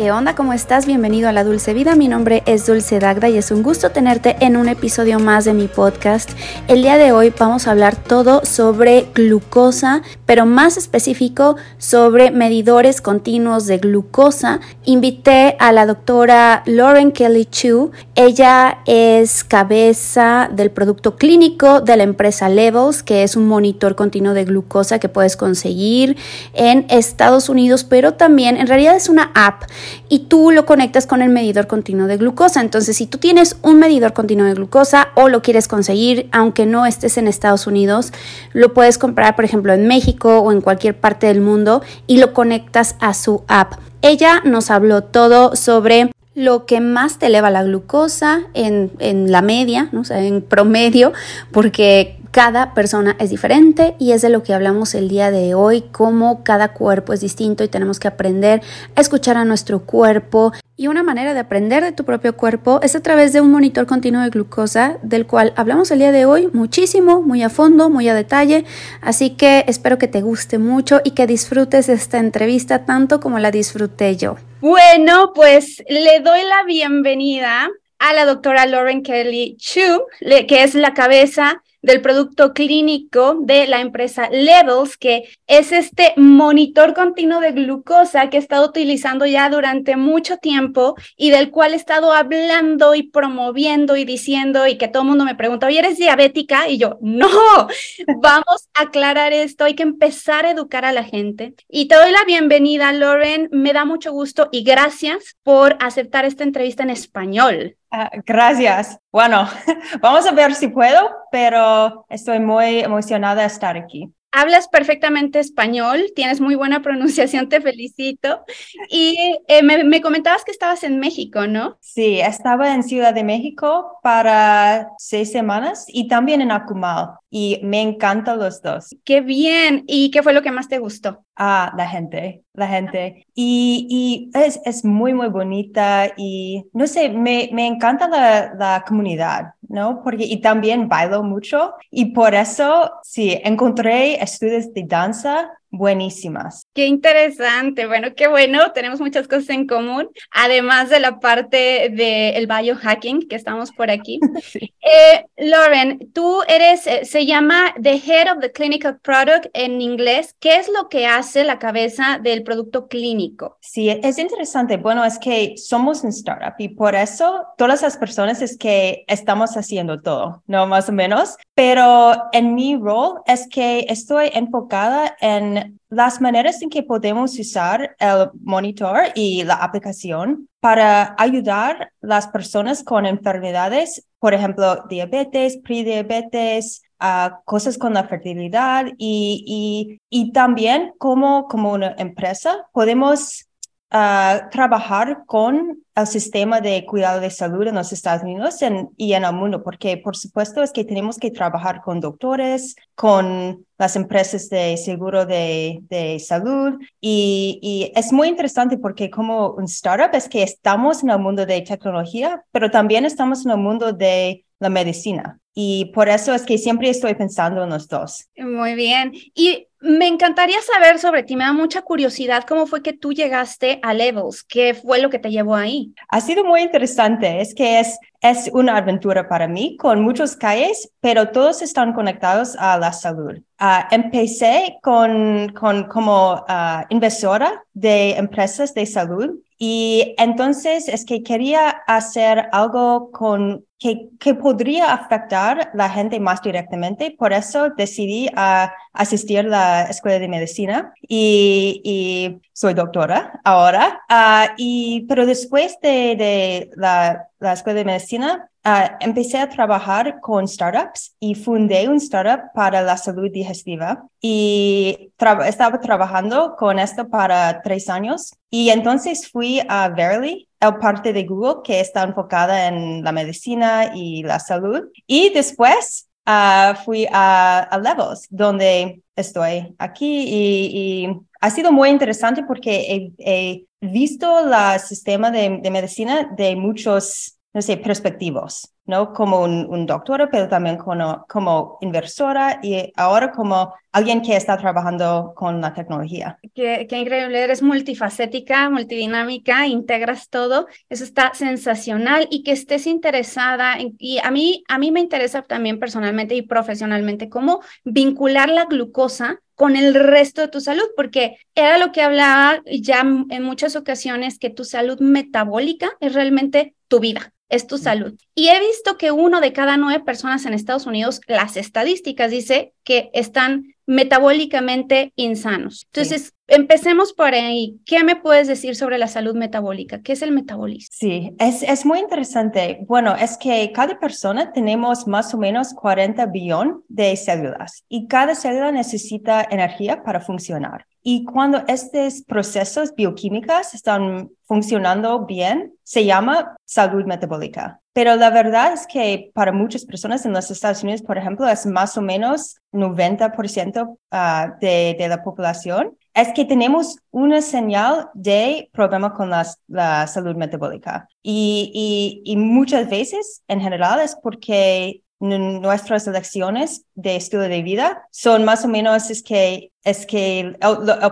¿Qué onda? ¿Cómo estás? Bienvenido a La Dulce Vida. Mi nombre es Dulce Dagda y es un gusto tenerte en un episodio más de mi podcast. El día de hoy vamos a hablar todo sobre glucosa, pero más específico sobre medidores continuos de glucosa. Invité a la doctora Lauren Kelly Chu. Ella es cabeza del producto clínico de la empresa Levels, que es un monitor continuo de glucosa que puedes conseguir en Estados Unidos, pero también en realidad es una app y tú lo conectas con el medidor continuo de glucosa. Entonces, si tú tienes un medidor continuo de glucosa o lo quieres conseguir, aunque no estés en Estados Unidos, lo puedes comprar, por ejemplo, en México o en cualquier parte del mundo y lo conectas a su app. Ella nos habló todo sobre lo que más te eleva la glucosa en, la media, ¿no? en promedio, porque cada persona es diferente y es de lo que hablamos el día de hoy, cómo cada cuerpo es distinto y tenemos que aprender a escuchar a nuestro cuerpo. Y una manera de aprender de tu propio cuerpo es a través de un monitor continuo de glucosa, del cual hablamos el día de hoy muchísimo, muy a fondo, muy a detalle. Así que espero que te guste mucho y que disfrutes esta entrevista tanto como la disfruté yo. Bueno, pues le doy la bienvenida a la doctora Lauren Kelly Chu, que es la cabeza del producto clínico de la empresa Levels, que es este monitor continuo de glucosa que he estado utilizando ya durante mucho tiempo y del cual he estado hablando y promoviendo y diciendo y que todo el mundo me pregunta, oye, ¿eres diabética? Y yo, no, vamos a aclarar esto, hay que empezar a educar a la gente. Y te doy la bienvenida, Lauren, me da mucho gusto y gracias por aceptar esta entrevista en español. Ah, gracias. Bueno, vamos a ver si puedo, pero estoy muy emocionada de estar aquí. Hablas perfectamente español, tienes muy buena pronunciación, te felicito. Y eh, me, me, comentabas que estabas en México, ¿no? Sí, estaba en Ciudad de México para seis semanas y también en Acumal y me encantan los dos. Qué bien. ¿Y qué fue lo que más te gustó? Ah, la gente, la gente. Y, y es, es, muy, muy bonita y no sé, me, me encanta la, la, comunidad, ¿no? Porque y también bailo mucho y por eso, sí, encontré estudios de danza buenísimas. Qué interesante. Bueno, qué bueno. Tenemos muchas cosas en común, además de la parte del biohacking que estamos por aquí. Eh, Lauren, tú eres, eh, se llama The Head of the Clinical Product en inglés. ¿Qué es lo que hace la cabeza del producto clínico? Sí, es interesante. Bueno, es que somos un startup y por eso todas las personas es que estamos haciendo todo, ¿no? Más o menos. Pero en mi rol es que estoy enfocada en las maneras en que podemos usar el monitor y la aplicación para ayudar a las personas con enfermedades, por ejemplo, diabetes, prediabetes, uh, cosas con la fertilidad y, y, y también como, como una empresa podemos trabajar con el sistema de cuidado de salud en los Estados Unidos y en el mundo, porque por supuesto es que tenemos que trabajar con doctores, con las empresas de seguro de, de salud y, y, es muy interesante porque como un startup es que estamos en el mundo de tecnología, pero también estamos en el mundo de la medicina. Y por eso es que siempre estoy pensando en los dos. Muy bien. Y me encantaría saber sobre ti, me da mucha curiosidad cómo fue que tú llegaste a Levels, qué fue lo que te llevó ahí. Ha sido muy interesante, es que es, es una aventura para mí con muchos calles, pero todos están conectados a la salud. Uh, empecé con, con como uh, inversora de empresas de salud y entonces es que quería hacer algo con que, que podría afectar la gente más directamente. Por eso decidí a asistir a la escuela de medicina y, y soy doctora ahora. Uh, y, pero después de, de la, la escuela de medicina, Uh, empecé a trabajar con startups y fundé un startup para la salud digestiva. Y estaba trabajando con esto para tres años. Y entonces fui a Verily, el parte de Google que está enfocada en la medicina y la salud. Y después uh, fui a, a, Levels, donde estoy aquí y, ha sido muy interesante porque he, visto el sistema de, de medicina de muchos no sé, perspectivos, ¿no? Como un, doctor, pero también como, como inversora y ahora como alguien que está trabajando con la tecnología. Qué, qué, increíble, eres multifacética, multidinámica, integras todo, eso está sensacional y que estés interesada en, y a mí, a mí me interesa también personalmente y profesionalmente cómo vincular la glucosa con el resto de tu salud, porque era lo que hablaba ya en muchas ocasiones, que tu salud metabólica es realmente tu vida es tu salud. Y he visto que uno de cada nueve personas en Estados Unidos, las estadísticas dice que están metabólicamente insanos. Entonces, empecemos por ahí. ¿Qué me puedes decir sobre la salud metabólica? ¿Qué es el metabolismo? Sí, es, es muy interesante. Bueno, es que cada persona tenemos más o menos 40 billón de células y cada célula necesita energía para funcionar. Y cuando estos procesos bioquímicos están funcionando bien, se llama salud metabólica. Pero la verdad es que para muchas personas en los Estados Unidos, por ejemplo, es más o menos 90% ah, de, la población, es que tenemos una señal de problema con la, salud metabólica. Y muchas veces, en general, es porque nuestras elecciones de estilo de vida son más o menos es que es que el,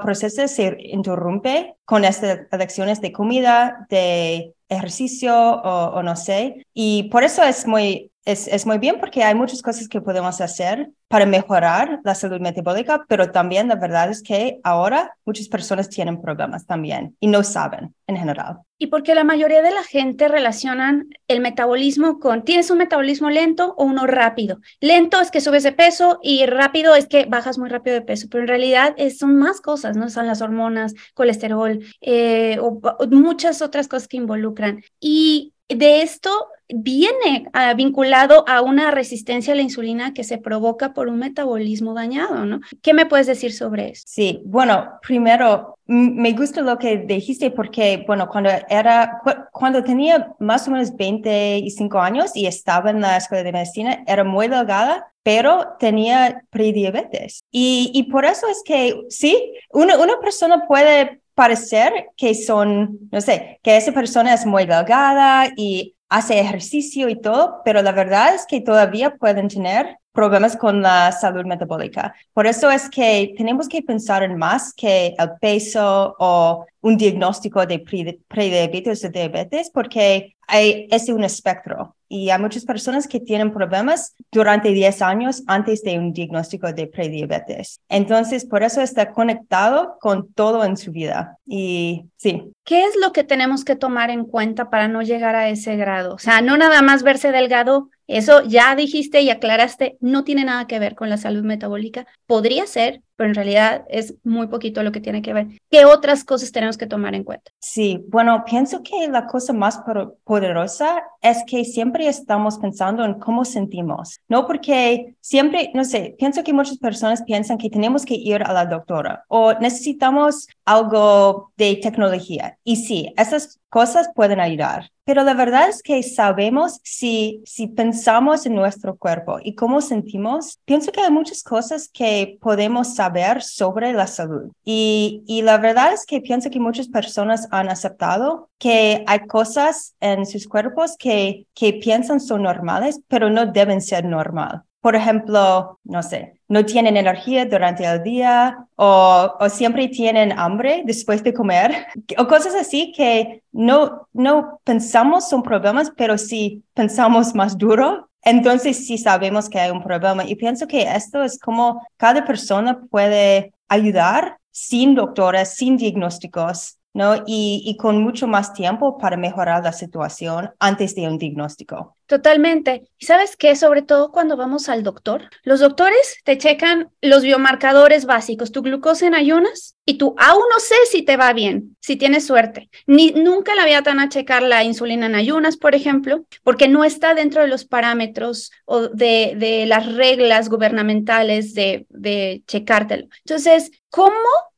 proceso se interrumpe con estas elecciones de comida, de ejercicio o, no sé. Y por eso es muy, es, es muy bien porque hay muchas cosas que podemos hacer para mejorar la salud metabólica, pero también la verdad es que ahora muchas personas tienen problemas también y no saben en general. Y porque la mayoría de la gente relacionan el metabolismo con, ¿tienes un metabolismo lento o uno rápido? Lento es que subes de peso y rápido es que bajas muy rápido de peso, pero en realidad son más cosas, ¿no? Son las hormonas, colesterol eh, o muchas otras cosas que involucran. Y de esto viene ah, vinculado a una resistencia a la insulina que se provoca por un metabolismo dañado, ¿no? ¿Qué me puedes decir sobre eso? Sí, bueno, primero, me gusta lo que dijiste porque, bueno, cuando era, cuando tenía más o menos 25 años y estaba en la escuela de medicina, era muy delgada, pero tenía prediabetes. Y, y por eso es que, sí, una, una persona puede parecer que son, no sé, que esa persona es muy delgada y hace ejercicio y todo, pero la verdad es que todavía pueden tener problemas con la salud metabólica. Por eso es que tenemos que pensar en más que el peso o un diagnóstico de prediabetes o diabetes, porque hay, es un espectro y hay muchas personas que tienen problemas durante 10 años antes de un diagnóstico de prediabetes. Entonces, por eso está conectado con todo en su vida. Y sí. ¿Qué es lo que tenemos que tomar en cuenta para no llegar a ese grado? O sea, no nada más verse delgado, eso ya dijiste y aclaraste, no tiene nada que ver con la salud metabólica. Podría ser, pero en realidad es muy poquito lo que tiene que ver. ¿Qué otras cosas tenemos que tomar en cuenta? Sí, bueno, pienso que la cosa más poderosa es que siempre estamos pensando en cómo sentimos, ¿no? Porque siempre, no sé, pienso que muchas personas piensan que tenemos que ir a la doctora o necesitamos algo de tecnología. Y sí, esas cosas pueden ayudar. Pero la verdad es que sabemos si, si pensamos en nuestro cuerpo y cómo sentimos, pienso que hay muchas cosas que podemos saber sobre la salud. Y, y la verdad es que pienso que muchas personas han aceptado que hay cosas en sus cuerpos que, que piensan son normales, pero no deben ser normal por ejemplo, no sé, no tienen energía durante el día o, o, siempre tienen hambre después de comer o cosas así que no, no pensamos son problemas, pero si pensamos más duro, entonces sí sabemos que hay un problema. Y pienso que esto es como cada persona puede ayudar sin doctores, sin diagnósticos, ¿no? Y, y, con mucho más tiempo para mejorar la situación antes de un diagnóstico. Totalmente. Y sabes qué, sobre todo cuando vamos al doctor, los doctores te checan los biomarcadores básicos, tu glucosa en ayunas y tú aún no sé si te va bien, si tienes suerte. Ni nunca la tan a checar la insulina en ayunas, por ejemplo, porque no está dentro de los parámetros o de, de las reglas gubernamentales de, de checártelo. Entonces, ¿cómo,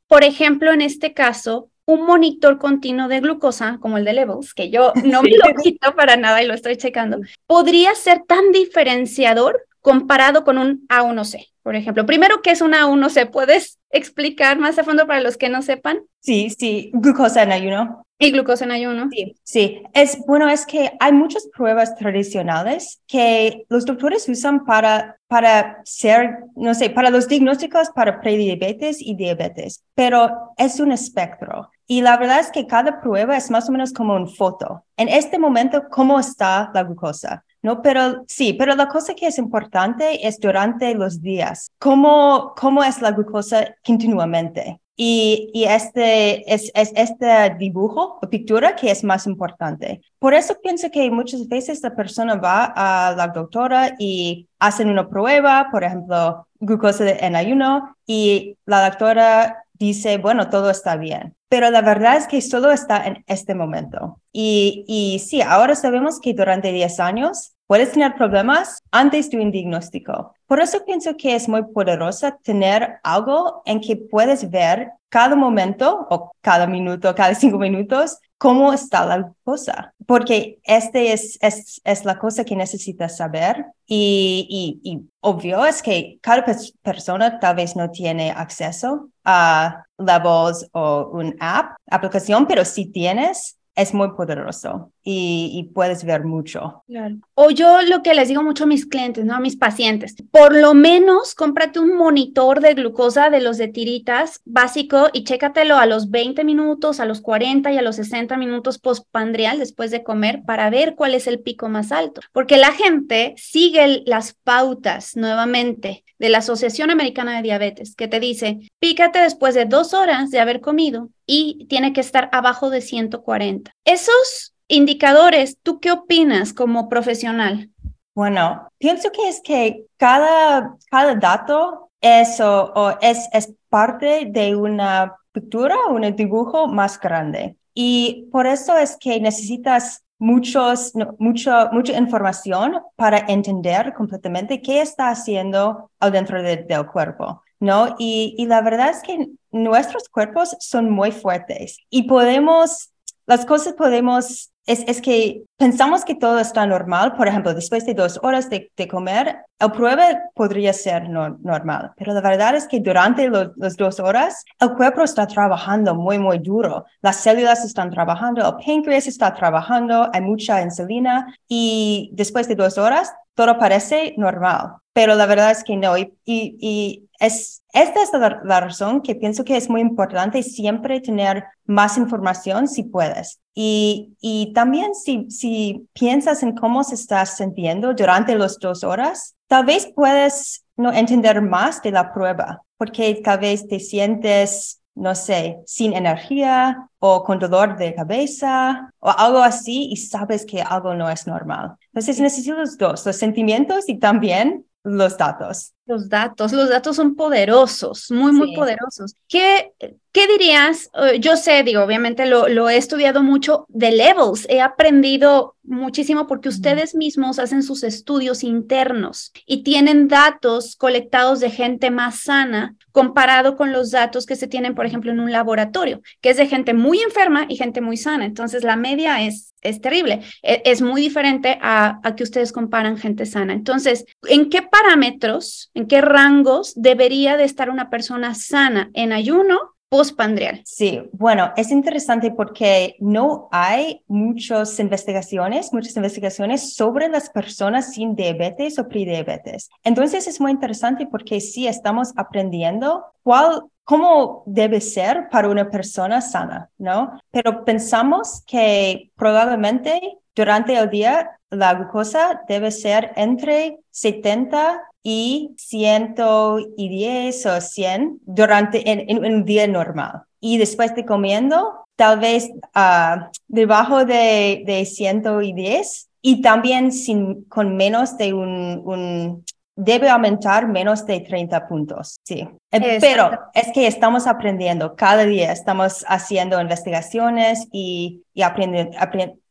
por ejemplo, en este caso, un monitor continuo de glucosa, como el de Levels, que yo no me lo quito para nada y lo estoy checando, podría ser tan diferenciador comparado con un A1C, por ejemplo. Primero, ¿qué es un A1C? ¿Puedes explicar más a fondo para los que no sepan? Sí, sí, glucosa en ayuno. Y glucosa en ayuno. Sí, sí. Es, bueno, es que hay muchas pruebas tradicionales que los doctores usan para, para ser, no sé, para los diagnósticos para prediabetes y diabetes, pero es un espectro. Y la verdad es que cada prueba es más o menos como una foto. En este momento, ¿cómo está la glucosa? No, pero sí, pero la cosa que es importante es durante los días, cómo, cómo es la glucosa continuamente. Y, y este es, es, este dibujo o pintura que es más importante. Por eso pienso que muchas veces la persona va a la doctora y hacen una prueba, por ejemplo, glucosa en ayuno, y la doctora dice, bueno, todo está bien. Pero la verdad es que solo está en este momento. Y, y sí, ahora sabemos que durante 10 años puedes tener problemas antes de un diagnóstico. Por eso pienso que es muy poderosa tener algo en que puedes ver cada momento o cada minuto, cada cinco minutos, cómo está la cosa. Porque este es, es, es la cosa que necesitas saber. Y, y, y obvio es que cada persona tal vez no tiene acceso a Levels o un app, aplicación, pero si tienes, es muy poderoso y, puedes ver mucho. Claro. O yo lo que les digo mucho a mis clientes, ¿no? A mis pacientes, por lo menos cómprate un monitor de glucosa de los de tiritas básico y chécatelo a los 20 minutos, a los 40 y a los 60 minutos postpandrial después de comer para ver cuál es el pico más alto. Porque la gente sigue las pautas nuevamente de la Asociación Americana de Diabetes que te dice, pícate después de dos horas de haber comido y tiene que estar abajo de 140. Esos indicadores, ¿tú qué opinas como profesional? Bueno, pienso que es que cada, cada dato es, o, es, es parte de una pintura, un dibujo más grande. Y por eso es que necesitas muchos, mucho, mucha información para entender completamente qué está haciendo dentro del cuerpo. ¿no? Y, y la verdad es que nuestros cuerpos son muy fuertes y podemos, las cosas podemos es, es, que pensamos que todo está normal. Por ejemplo, después de dos horas de, de comer, el prueba podría ser no, normal, pero la verdad es que durante las dos horas, el cuerpo está trabajando muy, muy duro. Las células están trabajando, el páncreas está trabajando, hay mucha insulina y después de dos horas, todo parece normal. Pero la verdad es que no. Y, y, es, esta es la, la, razón que pienso que es muy importante siempre tener más información si puedes. Y, y también si, si piensas en cómo se está sintiendo durante las dos horas, tal vez puedes no entender más de la prueba, porque tal vez te sientes, no sé, sin energía o con dolor de cabeza o algo así y sabes que algo no es normal. Entonces necesito los dos, los sentimientos y también los datos. Los datos, los datos son poderosos, muy, muy poderosos. ¿Qué, ¿Qué dirías? Eh, yo sé, digo, obviamente lo, lo, he estudiado mucho de levels, he aprendido muchísimo porque ustedes mismos hacen sus estudios internos y tienen datos colectados de gente más sana comparado con los datos que se tienen, por ejemplo, en un laboratorio, que es de gente muy enferma y gente muy sana. Entonces, la media es, es terrible. Es, es muy diferente a, a que ustedes comparan gente sana. Entonces, ¿en qué parámetros? En qué rangos debería de estar una persona sana en ayuno postpandrial. Sí, bueno, es interesante porque no hay muchas investigaciones, muchas investigaciones sobre las personas sin diabetes o prediabetes. Entonces es muy interesante porque sí estamos aprendiendo cuál cómo debe ser para una persona sana, ¿no? Pero pensamos que probablemente durante el día la glucosa debe ser entre 70 y 110 o 100 durante en, un día normal. Y después de comiendo, tal vez uh, debajo de, de 110 y también sin, con menos de un, un debe aumentar menos de 30 puntos. Sí. Eh, pero es que estamos aprendiendo cada día, estamos haciendo investigaciones y, y aprendiendo,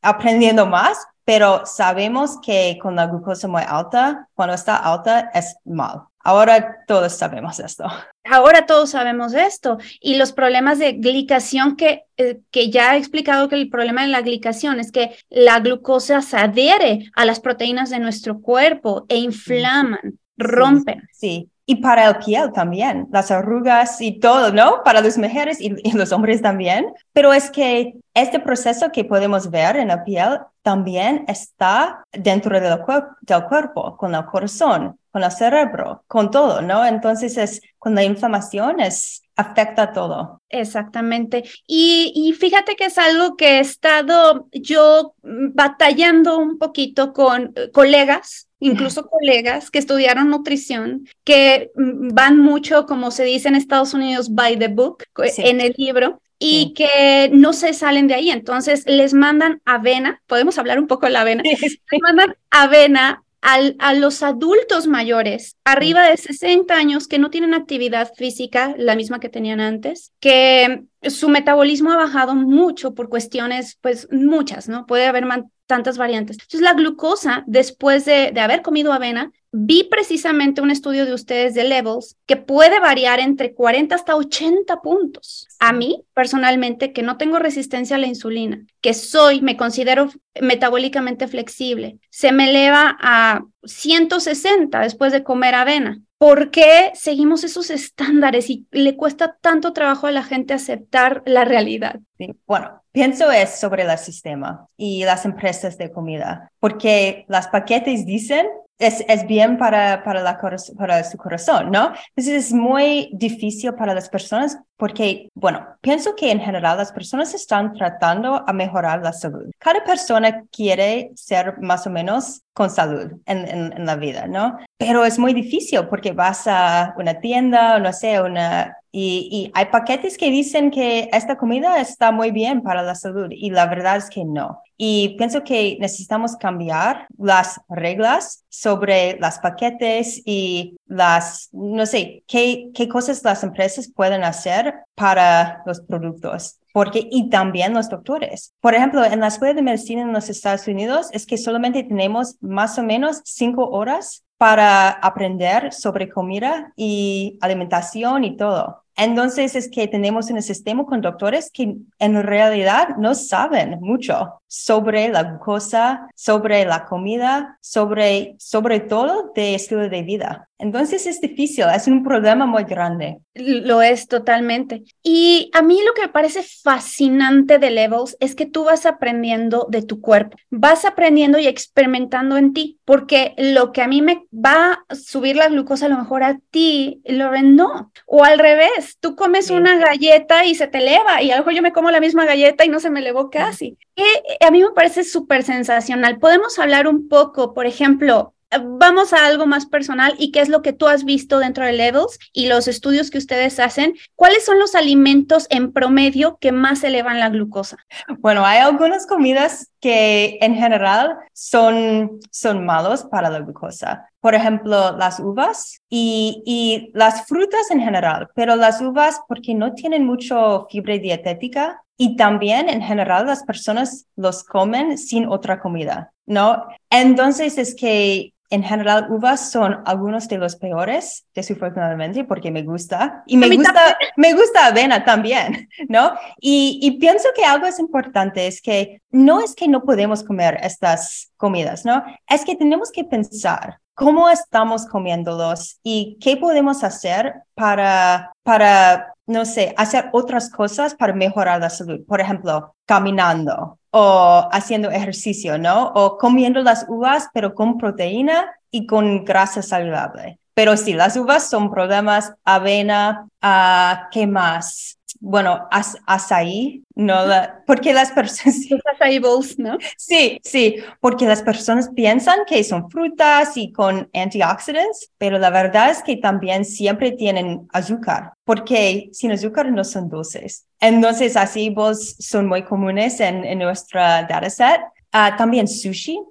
aprendiendo más pero sabemos que con la glucosa muy alta, cuando está alta, es mal. Ahora todos sabemos esto. Ahora todos sabemos esto. Y los problemas de glicación que, eh, que ya he explicado que el problema de la glicación es que la glucosa se adhiere a las proteínas de nuestro cuerpo e inflaman, rompen. Sí, y para el piel también, las arrugas y todo, ¿no? Para las mujeres y, los hombres también. Pero es que este proceso que podemos ver en la piel también está dentro del, del cuerpo, con el corazón, con el cerebro, con todo, ¿no? Entonces es con la inflamación es afecta todo. Exactamente. Y, y, fíjate que es algo que he estado yo batallando un poquito con eh, colegas incluso colegas que estudiaron nutrición, que mm, van mucho, como se dice en Estados Unidos, by the book, en el libro, y que no se salen de ahí. Entonces les mandan avena, podemos hablar un poco de la avena, les mandan avena a los adultos mayores, arriba de 60 años, que no tienen actividad física, la misma que tenían antes, que su metabolismo ha bajado mucho por cuestiones, pues muchas, ¿no? Puede haber tantas variantes. Entonces, la glucosa, después de, de, haber comido avena, vi precisamente un estudio de ustedes de levels que puede variar entre 40 hasta 80 puntos. A mí, personalmente, que no tengo resistencia a la insulina, que soy, me considero metabólicamente flexible, se me eleva a 160 después de comer avena. ¿Por qué seguimos esos estándares y le cuesta tanto trabajo a la gente aceptar la realidad? bueno, pienso es sobre el sistema y las empresas de comida, porque las paquetes dicen es, es bien para, para, la, para su corazón, ¿no? Entonces es muy difícil para las personas porque, bueno, pienso que en general las personas están tratando a mejorar la salud. Cada persona quiere ser más o menos con salud en, en, en la vida, ¿no? Pero es muy difícil porque vas a una tienda, o no sé, una y, y, hay paquetes que dicen que esta comida está muy bien para la salud y la verdad es que no. Y pienso que necesitamos cambiar las reglas sobre las paquetes y las, no sé, qué, qué cosas las empresas pueden hacer para los productos. Porque, y también los doctores. Por ejemplo, en la escuela de medicina en los Estados Unidos es que solamente tenemos más o menos cinco horas para aprender sobre comida y alimentación y todo. Entonces es que tenemos un sistema con doctores que en realidad no saben mucho sobre la glucosa, sobre la comida, sobre, sobre todo de estilo de vida. Entonces es difícil, es un problema muy grande. Lo es totalmente. Y a mí lo que me parece fascinante de Levels es que tú vas aprendiendo de tu cuerpo, vas aprendiendo y experimentando en ti, porque lo que a mí me va a subir la glucosa a lo mejor a ti, Loren, no. O al revés, tú comes una galleta y se te eleva y a lo mejor yo me como la misma galleta y no se me elevó casi. Que a mí me parece súper sensacional. Podemos hablar un poco, por ejemplo, vamos a algo más personal y qué es lo que tú has visto dentro de Levels y los estudios que ustedes hacen. ¿Cuáles son los alimentos en promedio que más elevan la glucosa? Bueno, hay algunas comidas que en general son, son malos para la glucosa. Por ejemplo, las uvas y, las frutas en general, pero las uvas porque no tienen mucho fibra dietética y también en general las personas los comen sin otra comida, ¿no? Entonces es que en general uvas son algunos de los peores, desafortunadamente, porque me gusta. Y me gusta, me gusta avena también, ¿no? Y, y pienso que algo es importante, es que no es que no podemos comer estas comidas, ¿no? Es que tenemos que pensar cómo estamos comiéndolos y qué podemos hacer para, para, no sé, hacer otras cosas para mejorar la salud. Por ejemplo, caminando o haciendo ejercicio, ¿no? O comiendo las uvas, pero con proteína y con grasa saludable. Pero sí, las uvas son problemas, avena, uh, ¿qué más? Bueno, as, azaí, no la, porque las personas... Los bowls, ¿no? Sí, sí, porque las personas piensan que son frutas y con antioxidantes, pero la verdad es que también siempre tienen azúcar, porque sin azúcar no son dulces. Entonces, así bowls son muy comunes en, en nuestra dataset. Uh, también sushi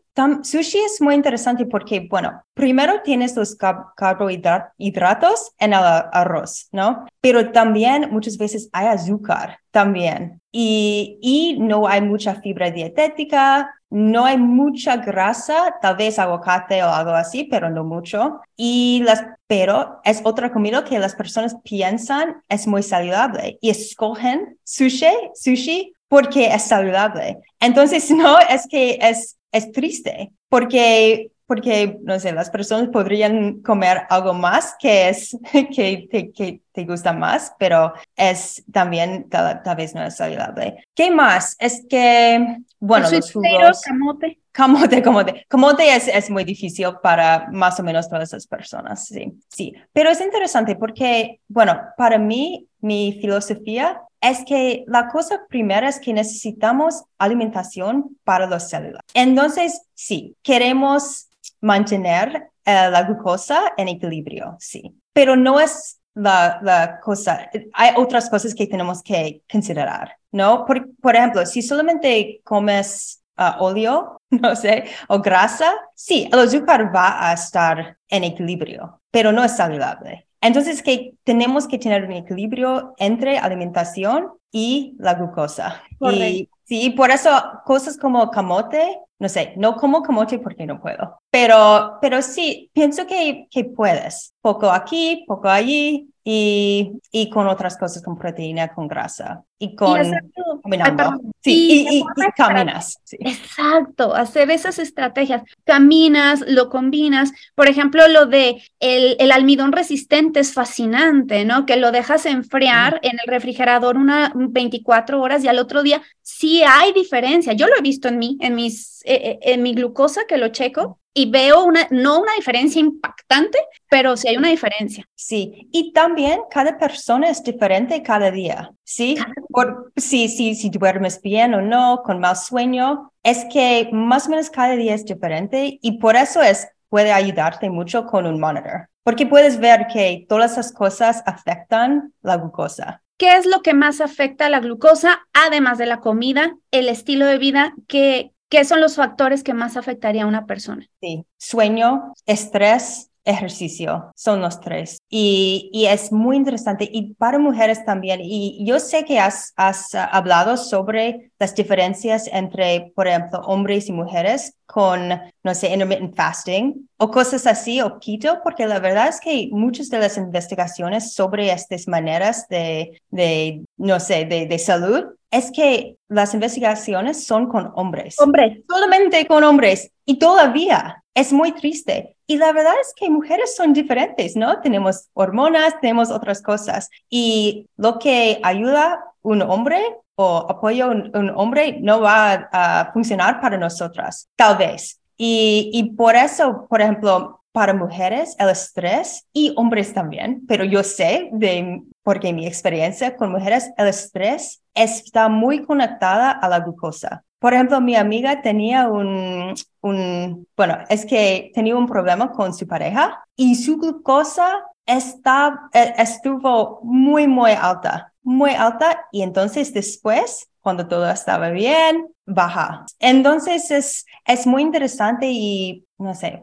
sushi es muy interesante porque, bueno, primero tienes los carbohidratos en el arroz, ¿no? Pero también muchas veces hay azúcar también. Y, no hay mucha fibra dietética, no hay mucha grasa, tal vez aguacate o algo así, pero no mucho. Y las, pero es otra comida que las personas piensan es muy saludable y escogen sushi, sushi porque es saludable. Entonces, no, es que es, es triste porque porque, no sé, las personas podrían comer algo más que es, que, que, te gusta más, pero es también tal, vez no es saludable. ¿Qué más? Es que, bueno, los jugos... Camote. Camote, camote. Camote es, es muy difícil para más o menos todas esas personas, sí, sí. Pero es interesante porque, bueno, para mí, mi filosofía es que la cosa primera es que necesitamos alimentación para las células. Entonces, sí, queremos mantener eh, la glucosa en equilibrio, sí. Pero no es la, la, cosa, hay otras cosas que tenemos que considerar, ¿no? Por, por ejemplo, si solamente comes uh, óleo, no sé, o grasa, sí, el azúcar va a estar en equilibrio, pero no es saludable. Entonces, que tenemos que tener un equilibrio entre alimentación y la glucosa. Y, sí, por eso cosas como camote no sé, no como camote porque no puedo, pero, pero sí, pienso que, que puedes, poco aquí, poco allí, y, y, con otras cosas, con proteína, con grasa y con caminando. sí, y, y, caminas. Exacto, hacer esas estrategias. Caminas, lo combinas. Por ejemplo, lo de el, el almidón resistente es fascinante, ¿no? Que lo dejas enfriar en el refrigerador una 24 horas y al otro día sí hay diferencia. Yo lo he visto en mí, en mis, eh, eh, en mi glucosa que lo checo y veo una, no una diferencia impactante, pero sí hay una diferencia. Sí, y también cada persona es diferente cada día, ¿sí? Por, sí, sí, si duermes bien o no, con mal sueño, es que más o menos cada día es diferente y por eso es, puede ayudarte mucho con un monitor, porque puedes ver que todas esas cosas afectan la glucosa. ¿Qué es lo que más afecta a la glucosa, además de la comida, el estilo de vida? que ¿Qué son los factores que más afectaría a una persona? Sí, sueño, estrés, ejercicio, son los tres. Y, y, es muy interesante y para mujeres también. Y yo sé que has, has hablado sobre las diferencias entre, por ejemplo, hombres y mujeres con, no sé, intermittent fasting o cosas así o keto, porque la verdad es que muchas de las investigaciones sobre estas maneras de, de no sé, de, de salud es que las investigaciones son con hombres. Hombres. Solamente con hombres. Y todavía es muy triste. Y la verdad es que mujeres son diferentes, ¿no? Tenemos hormonas, tenemos otras cosas. Y lo que ayuda un hombre o apoya a un, un, hombre no va a funcionar para nosotras, tal vez. Y, y por eso, por ejemplo, para mujeres el estrés y hombres también, pero yo sé de porque mi experiencia con mujeres el estrés está muy conectada a la glucosa. Por ejemplo, mi amiga tenía un, un, bueno, es que tenía un problema con su pareja y su glucosa está, e, estuvo muy, muy alta, muy alta y entonces después, cuando todo estaba bien, baja. Entonces es, es muy interesante y no sé,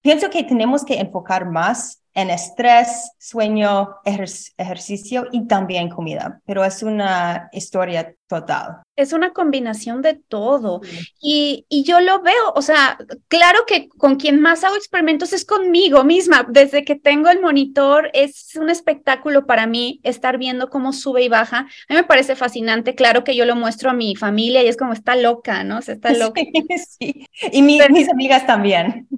pienso que tenemos que enfocar más en estrés, sueño, ejercicio y también comida, pero es una historia total. Es una combinación de todo y, y, yo lo veo, o sea, claro que con quien más hago experimentos es conmigo misma, desde que tengo el monitor es un espectáculo para mí estar viendo cómo sube y baja, a mí me parece fascinante, claro que yo lo muestro a mi familia y es como está loca, ¿no? Está loca. Sí, y mis amigas también.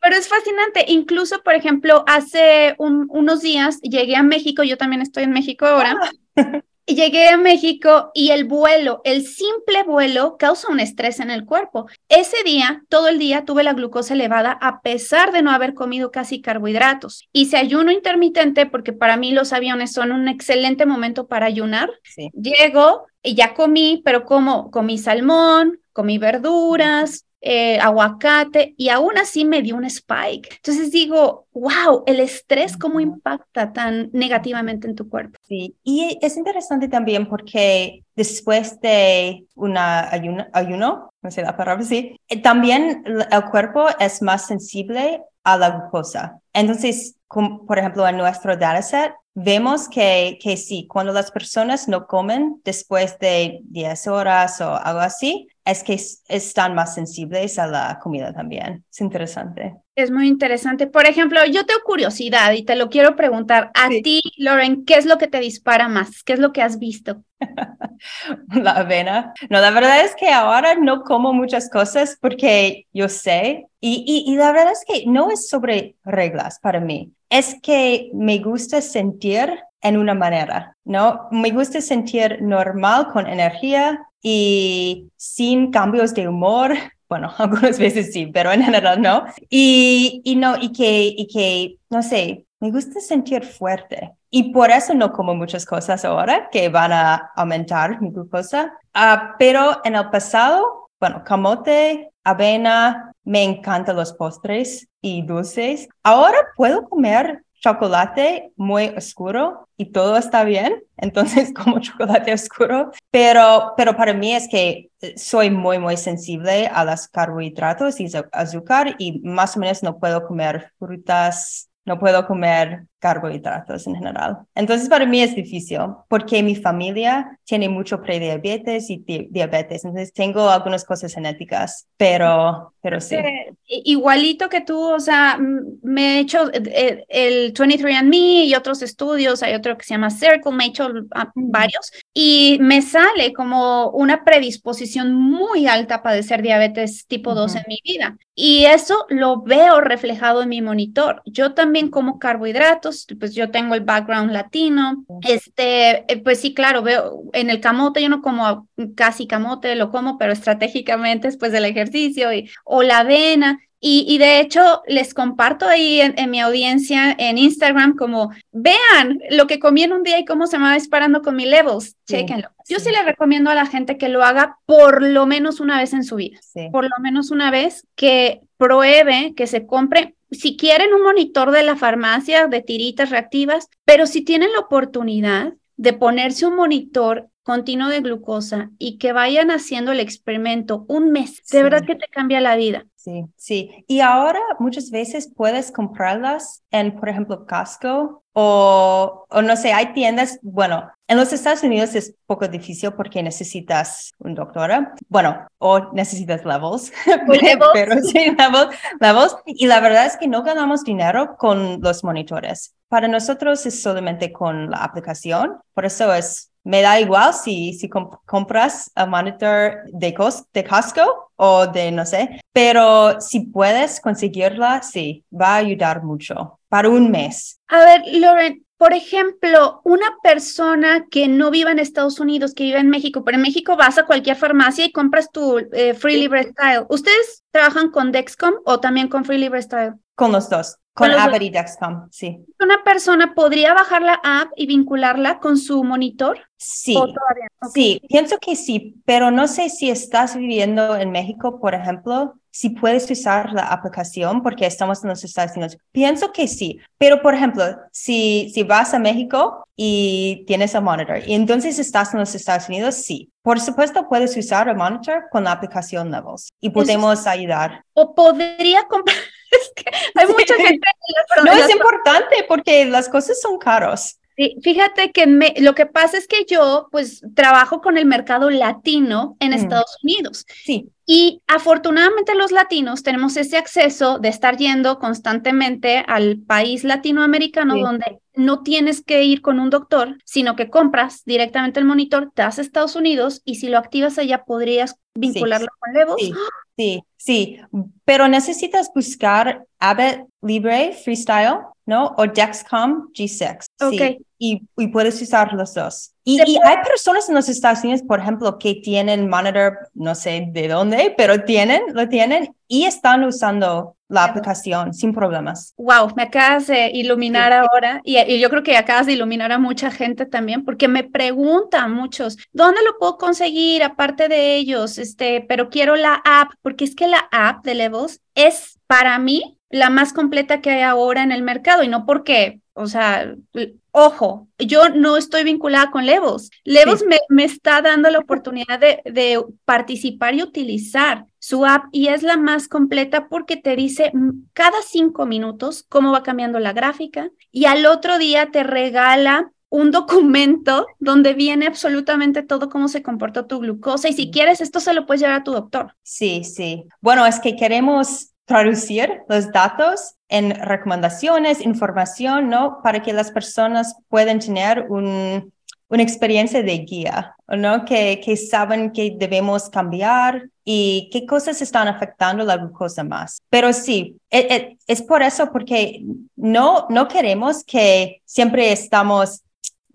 Pero es fascinante. Incluso, por ejemplo, hace unos días llegué a México, yo también estoy en México ahora. Ah. Y llegué a México y el vuelo, el simple vuelo, causa un estrés en el cuerpo. Ese día, todo el día, tuve la glucosa elevada a pesar de no haber comido casi carbohidratos. Hice ayuno intermitente porque para mí los aviones son un excelente momento para ayunar. Llego y ya comí, pero como comí salmón, comí verduras, eh, aguacate y aún así me dio un spike. Entonces digo, wow, el estrés cómo impacta tan negativamente en tu cuerpo. Sí, y es interesante también porque después de una ayuno, ayuno no sé la palabra, sí, eh, también el cuerpo es más sensible a la glucosa. Entonces, por ejemplo, en nuestro dataset, vemos que, que sí, cuando las personas no comen después de 10 horas o algo así, es que están más sensibles a la comida también. Es interesante. Es muy interesante. Por ejemplo, yo tengo curiosidad y te lo quiero preguntar a ti, Lauren, ¿qué es lo que te dispara más? ¿Qué es lo que has visto? la avena. No, la verdad es que ahora no como muchas cosas porque yo sé y, y, y la verdad es que no es sobre reglas para mí. Es que me gusta sentir en una manera, ¿no? Me gusta sentir normal, con energía y sin cambios de humor. Bueno, algunas veces sí, pero en general no. Y, y no, y que, y que, no sé, me gusta sentir fuerte. Y por eso no como muchas cosas ahora que van a aumentar mi glucosa. Uh, pero en el pasado, bueno, camote, avena, me encantan los postres y dulces. Ahora puedo comer chocolate muy oscuro y todo está bien, entonces como chocolate oscuro, pero, pero para mí es que soy muy, muy sensible a los carbohidratos y azúcar y más o menos no puedo comer frutas, no puedo comer carbohidratos en general. Entonces, para mí es difícil porque mi familia tiene mucho prediabetes y diabetes. Entonces, tengo algunas cosas genéticas, pero, pero sí. igualito que tú, o sea, me he hecho eh, el 23andMe y otros estudios, hay otro que se llama Circle, me he hecho ah, varios y me sale como una predisposición muy alta a padecer diabetes tipo 2 en mi vida. Y eso lo veo reflejado en mi monitor. Yo también como carbohidratos pues yo tengo el background latino, este, eh, pues sí, claro, veo en el camote, yo no como casi camote, lo como, pero estratégicamente después del ejercicio, y, o la avena, y, de hecho, les comparto ahí en, mi audiencia en Instagram como, vean lo que comí en un día y cómo se me va disparando con mi levels, chequenlo. Yo sí. le recomiendo a la gente que lo haga por lo menos una vez en su vida, por lo menos una vez que pruebe, que se compre, si quieren un monitor de la farmacia de tiritas reactivas, pero si tienen la oportunidad de ponerse un monitor continuo de glucosa y que vayan haciendo el experimento un mes, de verdad que te cambia la vida. Sí, sí. Y ahora muchas veces puedes comprarlas en, por ejemplo, Costco o, o no sé, hay tiendas, bueno, en los Estados Unidos es poco difícil porque necesitas un doctor, bueno, o necesitas levels, pero sí, levels, levels. Y la verdad es que no ganamos dinero con los monitores. Para nosotros es solamente con la aplicación, por eso es me da igual si, si compras el monitor de, de Costco o de no sé, pero si puedes conseguirla, sí, va a ayudar mucho para un mes. A ver, Lauren, por ejemplo, una persona que no viva en Estados Unidos, que vive en México, pero en México vas a cualquier farmacia y compras tu eh, Free Libre Style. ¿Ustedes trabajan con Dexcom o también con Free Libre Style? Con los dos. Con, Abbott y Dexcom, sí. ¿Una persona podría bajar la app y vincularla con su monitor? Sí. Sí, pienso que sí, pero no sé si estás viviendo en México, por ejemplo, si puedes usar la aplicación porque estamos en los Estados Unidos. Pienso que sí, pero por ejemplo, si, si vas a México y tienes el monitor y entonces estás en los Estados Unidos, sí. Por supuesto, puedes usar el monitor con la aplicación Levels y podemos ayudar. O podría comprar hay mucha gente. no es importante porque las cosas son caros. Sí, fíjate que me, lo que pasa es que yo pues trabajo con el mercado latino en mm. Estados Unidos. Sí. Y afortunadamente los latinos tenemos ese acceso de estar yendo constantemente al país latinoamericano donde no tienes que ir con un doctor, sino que compras directamente el monitor, te vas a Estados Unidos y si lo activas allá podrías vincularlo con Levels. Sí. Sí, sí, pero necesitas buscar Abbott Libre Freestyle, ¿no? O Dexcom G6. Ok, y, y puedes usar los dos. Y, y, hay personas en los Estados Unidos, por ejemplo, que tienen monitor, no sé de dónde, pero tienen, lo tienen y están usando la aplicación sin problemas. Wow, me acabas de iluminar ahora y, y, yo creo que acabas de iluminar a mucha gente también porque me preguntan muchos, ¿dónde lo puedo conseguir aparte de ellos? Este, pero quiero la app porque es que la app de Levels es para mí la más completa que hay ahora en el mercado y no porque, o sea, ojo, yo no estoy vinculada con Levels. Levels me, me, está dando la oportunidad de, de, participar y utilizar su app y es la más completa porque te dice cada cinco minutos cómo va cambiando la gráfica y al otro día te regala un documento donde viene absolutamente todo cómo se comportó tu glucosa y si quieres esto se lo puedes llevar a tu doctor. Sí, sí. Bueno, es que queremos traducir los datos en recomendaciones, información, ¿no? Para que las personas puedan tener un, una experiencia de guía, ¿no? Que, que saben que debemos cambiar y qué cosas están afectando la glucosa más. Pero sí, es, e, es por eso, porque no, no queremos que siempre estamos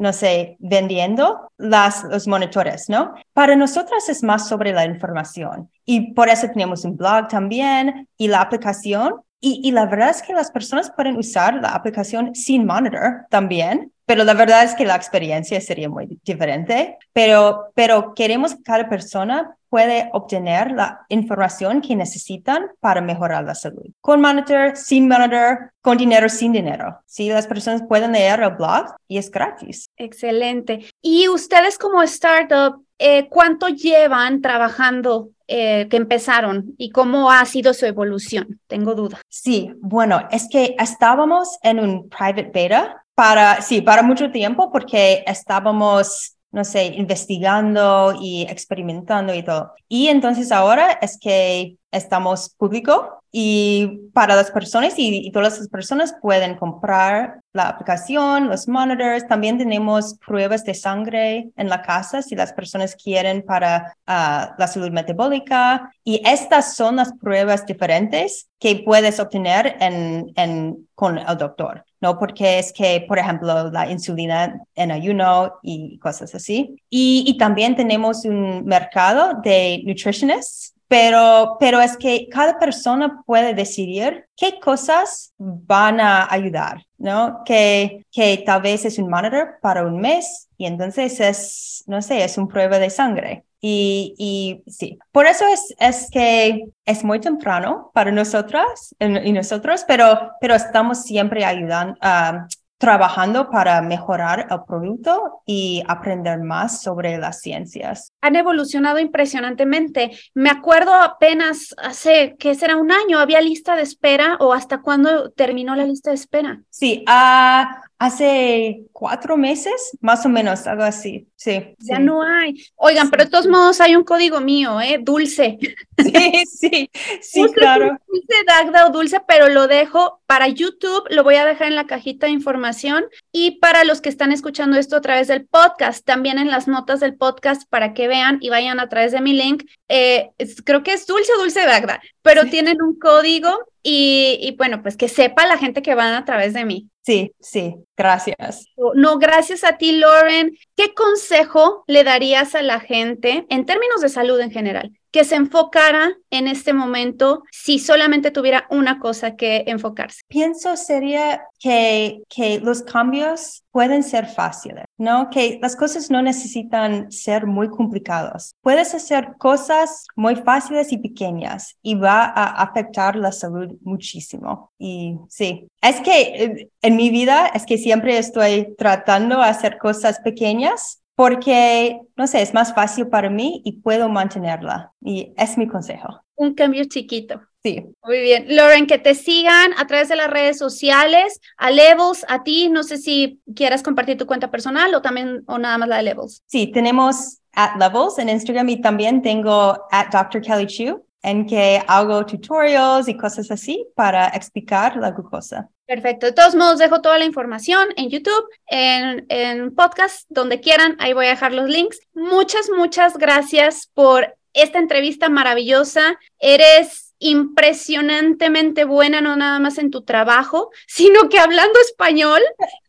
no sé, vendiendo las, los monitores, ¿no? Para nosotras es más sobre la información y por eso tenemos un blog también y la aplicación. Y, y la verdad es que las personas pueden usar la aplicación sin monitor también, pero la verdad es que la experiencia sería muy diferente. Pero, pero queremos que cada persona puede obtener la información que necesitan para mejorar la salud. Con monitor, sin monitor, con dinero, sin dinero. Sí, las personas pueden leer el blog y es gratis. Excelente. Y ustedes como startup, eh, ¿cuánto llevan trabajando eh, que empezaron y cómo ha sido su evolución? Tengo duda. Sí, bueno, es que estábamos en un private beta para, sí, para mucho tiempo porque estábamos no sé, investigando y experimentando y todo. Y entonces ahora es que estamos público y para las personas y, todas las personas pueden comprar la aplicación, los monitors. También tenemos pruebas de sangre en la casa si las personas quieren para uh, la salud metabólica. Y estas son las pruebas diferentes que puedes obtener en, en, con el doctor. ¿No? Porque es que, por ejemplo, la insulina en ayuno y cosas así. Y, y también tenemos un mercado de nutritionists pero, pero es que cada persona puede decidir qué cosas van a ayudar, ¿no? Que, que tal vez es un monitor para un mes y entonces es, no sé, es una prueba de sangre. Y, y sí, por eso es, es que es muy temprano para nosotras y nosotros, pero, pero estamos siempre ayudando, uh, trabajando para mejorar el producto y aprender más sobre las ciencias. Han evolucionado impresionantemente. Me acuerdo apenas hace, ¿qué será? Un año, había lista de espera o hasta cuándo terminó la lista de espera. Sí, uh, hace cuatro meses, más o menos, algo así. Sí. Ya sí. no hay. Oigan, sí. pero de todos modos hay un código mío, ¿eh? Dulce. Sí, sí, sí, claro. Dulce Dagda o dulce, pero lo dejo para YouTube, lo voy a dejar en la cajita de información y para los que están escuchando esto a través del podcast, también en las notas del podcast para que vean y vayan a través de mi link. Eh, es, creo que es dulce o dulce Dagda, pero sí. tienen un código y, y, bueno, pues que sepa la gente que van a través de mí. Sí, sí, gracias. No, gracias a ti, Lauren. ¿Qué consejo le darías a la gente en términos de salud en general? que se enfocara en este momento si solamente tuviera una cosa que enfocarse? Pienso sería que, que los cambios pueden ser fáciles, ¿no? Que las cosas no necesitan ser muy complicadas. Puedes hacer cosas muy fáciles y pequeñas y va a afectar la salud muchísimo. Y sí, es que en mi vida es que siempre estoy tratando de hacer cosas pequeñas porque, no sé, es más fácil para mí y puedo mantenerla. Y es mi consejo. Un cambio chiquito. Sí. Muy bien. Lauren, que te sigan a través de las redes sociales, a Levels, a ti. No sé si quieras compartir tu cuenta personal o también, o nada más la de Levels. Sí, tenemos at Levels en Instagram y también tengo at Dr. Kelly Chu en que hago tutorials y cosas así para explicar la glucosa. Perfecto. De todos modos, dejo toda la información en YouTube, en, en podcast, donde quieran. Ahí voy a dejar los links. Muchas, muchas gracias por esta entrevista maravillosa. Eres impresionantemente buena, no nada más en tu trabajo, sino que hablando español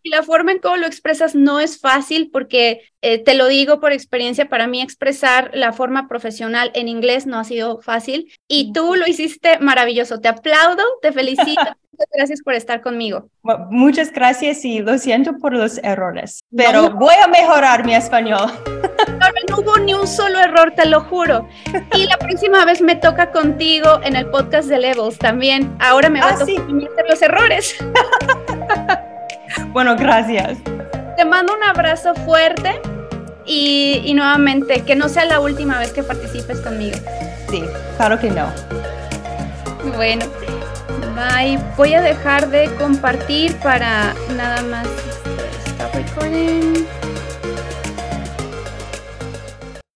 y la forma en cómo lo expresas no es fácil porque eh, te lo digo por experiencia, para mí expresar la forma profesional en inglés no ha sido fácil y tú lo hiciste maravilloso. Te aplaudo, te felicito. Muchas gracias por estar conmigo. Muchas gracias y lo siento por los errores, pero voy a mejorar mi español. No, hubo ni un solo error, te lo juro. Y la próxima vez me toca contigo en el podcast de Levels también. Ahora me va a ah, tocar hacer los errores. bueno, gracias. Te mando un abrazo fuerte y, y nuevamente que no sea la última vez que participes conmigo. Sí, claro que no. Bueno, Voy a dejar de compartir para nada más. Stop recording.